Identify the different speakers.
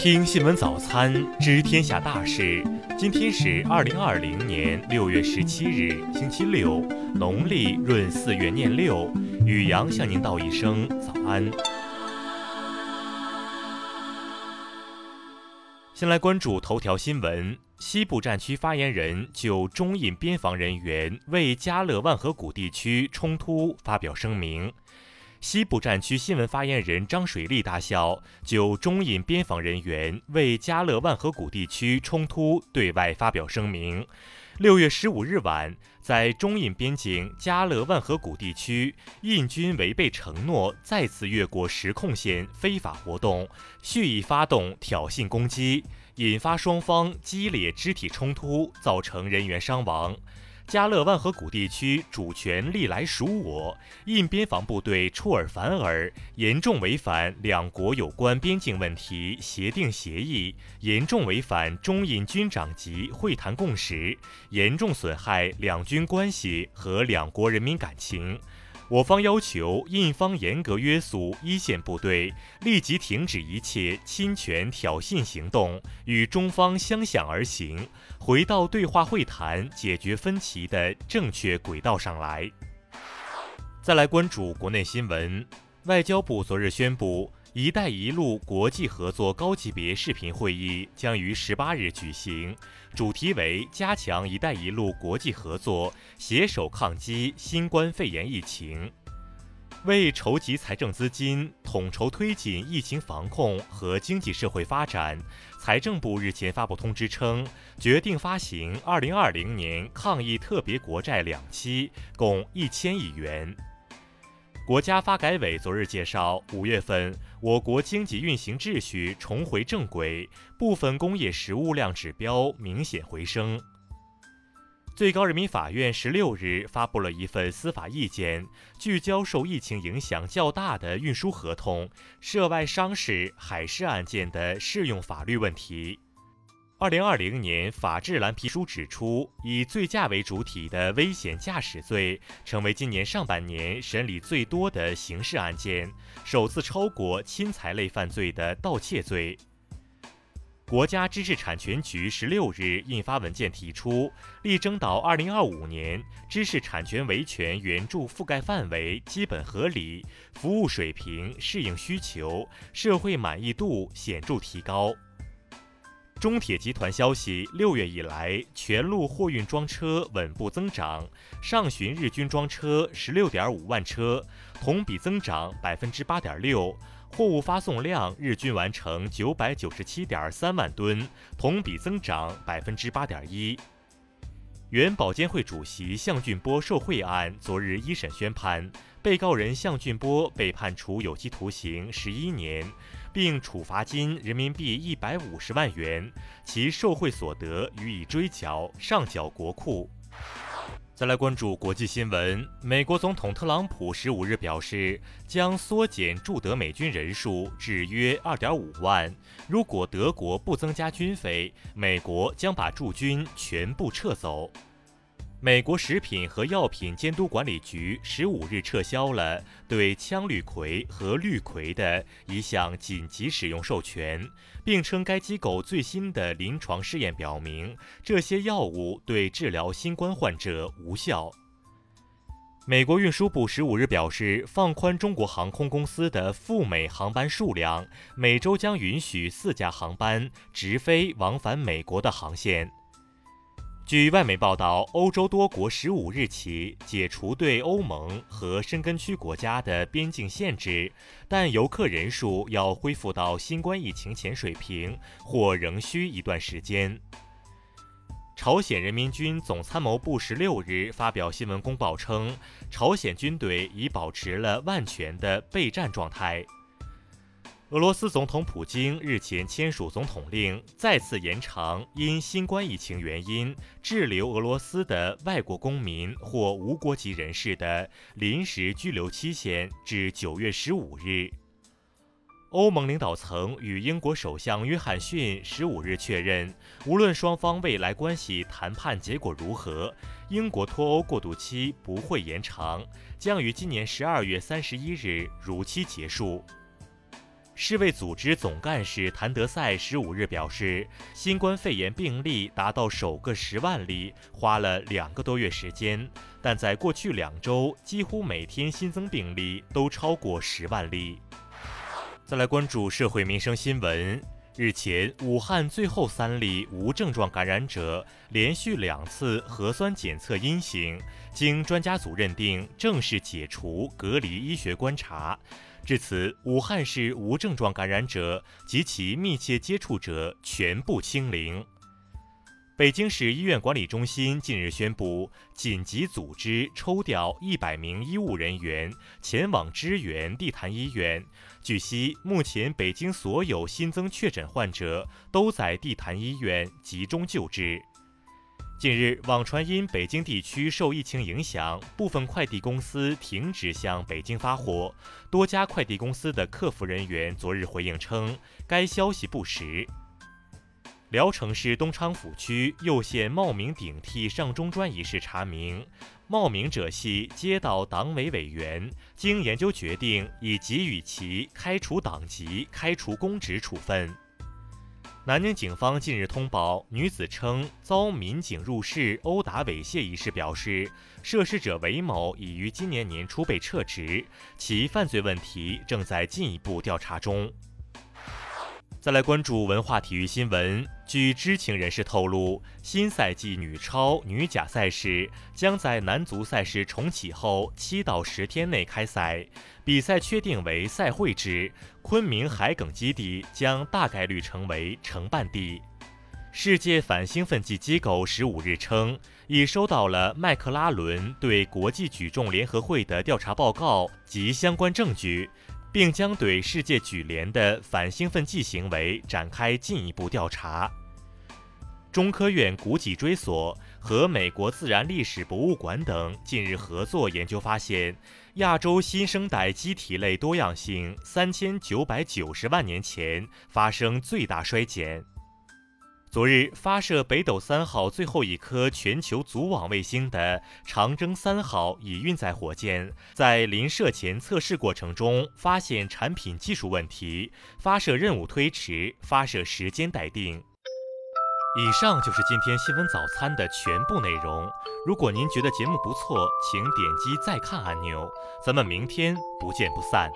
Speaker 1: 听新闻早餐知天下大事。今天是二零二零年六月十七日，星期六，农历闰四月廿六。雨阳向您道一声早安。先来关注头条新闻：西部战区发言人就中印边防人员为加勒万河谷地区冲突发表声明。西部战区新闻发言人张水利大校就中印边防人员为加勒万河谷地区冲突对外发表声明。六月十五日晚，在中印边境加勒万河谷地区，印军违背承诺，再次越过实控线，非法活动，蓄意发动挑衅攻击，引发双方激烈肢体冲突，造成人员伤亡。加勒万河谷地区主权历来属我，印边防部队出尔反尔，严重违反两国有关边境问题协定协议，严重违反中印军长级会谈共识，严重损害两军关系和两国人民感情。我方要求印方严格约束一线部队，立即停止一切侵权挑衅行动，与中方相向而行，回到对话会谈解决分歧的正确轨道上来。再来关注国内新闻，外交部昨日宣布。“一带一路”国际合作高级别视频会议将于十八日举行，主题为加强“一带一路”国际合作，携手抗击新冠肺炎疫情。为筹集财政资金，统筹推进疫情防控和经济社会发展，财政部日前发布通知称，决定发行二零二零年抗疫特别国债两期，共一千亿元。国家发改委昨日介绍，五月份我国经济运行秩序重回正轨，部分工业实物量指标明显回升。最高人民法院十六日发布了一份司法意见，聚焦受疫情影响较大的运输合同、涉外商事、海事案件的适用法律问题。二零二零年法治蓝皮书指出，以醉驾为主体的危险驾驶罪成为今年上半年审理最多的刑事案件，首次超过侵财类犯罪的盗窃罪。国家知识产权局十六日印发文件提出，力争到二零二五年，知识产权维权援助覆盖范围基本合理，服务水平适应需求，社会满意度显著提高。中铁集团消息，六月以来，全路货运装车稳步增长，上旬日均装车十六点五万车，同比增长百分之八点六；货物发送量日均完成九百九十七点三万吨，同比增长百分之八点一。原保监会主席项俊波受贿案昨日一审宣判，被告人项俊波被判处有期徒刑十一年。并处罚金人民币一百五十万元，其受贿所得予以追缴，上缴国库。再来关注国际新闻，美国总统特朗普十五日表示，将缩减驻德美军人数至约二点五万。如果德国不增加军费，美国将把驻军全部撤走。美国食品和药品监督管理局十五日撤销了对羟氯喹和氯喹的一项紧急使用授权，并称该机构最新的临床试验表明，这些药物对治疗新冠患者无效。美国运输部十五日表示，放宽中国航空公司的赴美航班数量，每周将允许四架航班直飞往返美国的航线。据外媒报道，欧洲多国十五日起解除对欧盟和申根区国家的边境限制，但游客人数要恢复到新冠疫情前水平，或仍需一段时间。朝鲜人民军总参谋部十六日发表新闻公报称，朝鲜军队已保持了万全的备战状态。俄罗斯总统普京日前签署总统令，再次延长因新冠疫情原因滞留俄罗斯的外国公民或无国籍人士的临时居留期限至九月十五日。欧盟领导层与英国首相约翰逊十五日确认，无论双方未来关系谈判结果如何，英国脱欧过渡期不会延长，将于今年十二月三十一日如期结束。世卫组织总干事谭德赛十五日表示，新冠肺炎病例达到首个十万例，花了两个多月时间，但在过去两周，几乎每天新增病例都超过十万例。再来关注社会民生新闻。日前，武汉最后三例无症状感染者连续两次核酸检测阴性，经专家组认定，正式解除隔离医学观察。至此，武汉市无症状感染者及其密切接触者全部清零。北京市医院管理中心近日宣布，紧急组织抽调一百名医务人员前往支援地坛医院。据悉，目前北京所有新增确诊患者都在地坛医院集中救治。近日，网传因北京地区受疫情影响，部分快递公司停止向北京发货。多家快递公司的客服人员昨日回应称，该消息不实。聊城市东昌府区右县冒名顶替上中专一事查明，冒名者系街道党委委员，经研究决定，已给予其开除党籍、开除公职处分。南宁警方近日通报，女子称遭民警入室殴打猥亵一事，表示涉事者韦某已于今年年初被撤职，其犯罪问题正在进一步调查中。再来关注文化体育新闻。据知情人士透露，新赛季女超、女甲赛事将在男足赛事重启后七到十天内开赛，比赛确定为赛会制。昆明海埂基地将大概率成为承办地。世界反兴奋剂机构十五日称，已收到了麦克拉伦对国际举重联合会的调查报告及相关证据。并将对世界举联的反兴奋剂行为展开进一步调查。中科院古脊椎所和美国自然历史博物馆等近日合作研究发现，亚洲新生代机体类多样性三千九百九十万年前发生最大衰减。昨日发射北斗三号最后一颗全球组网卫星的长征三号乙运载火箭，在临射前测试过程中发现产品技术问题，发射任务推迟，发射时间待定。以上就是今天新闻早餐的全部内容。如果您觉得节目不错，请点击再看按钮。咱们明天不见不散。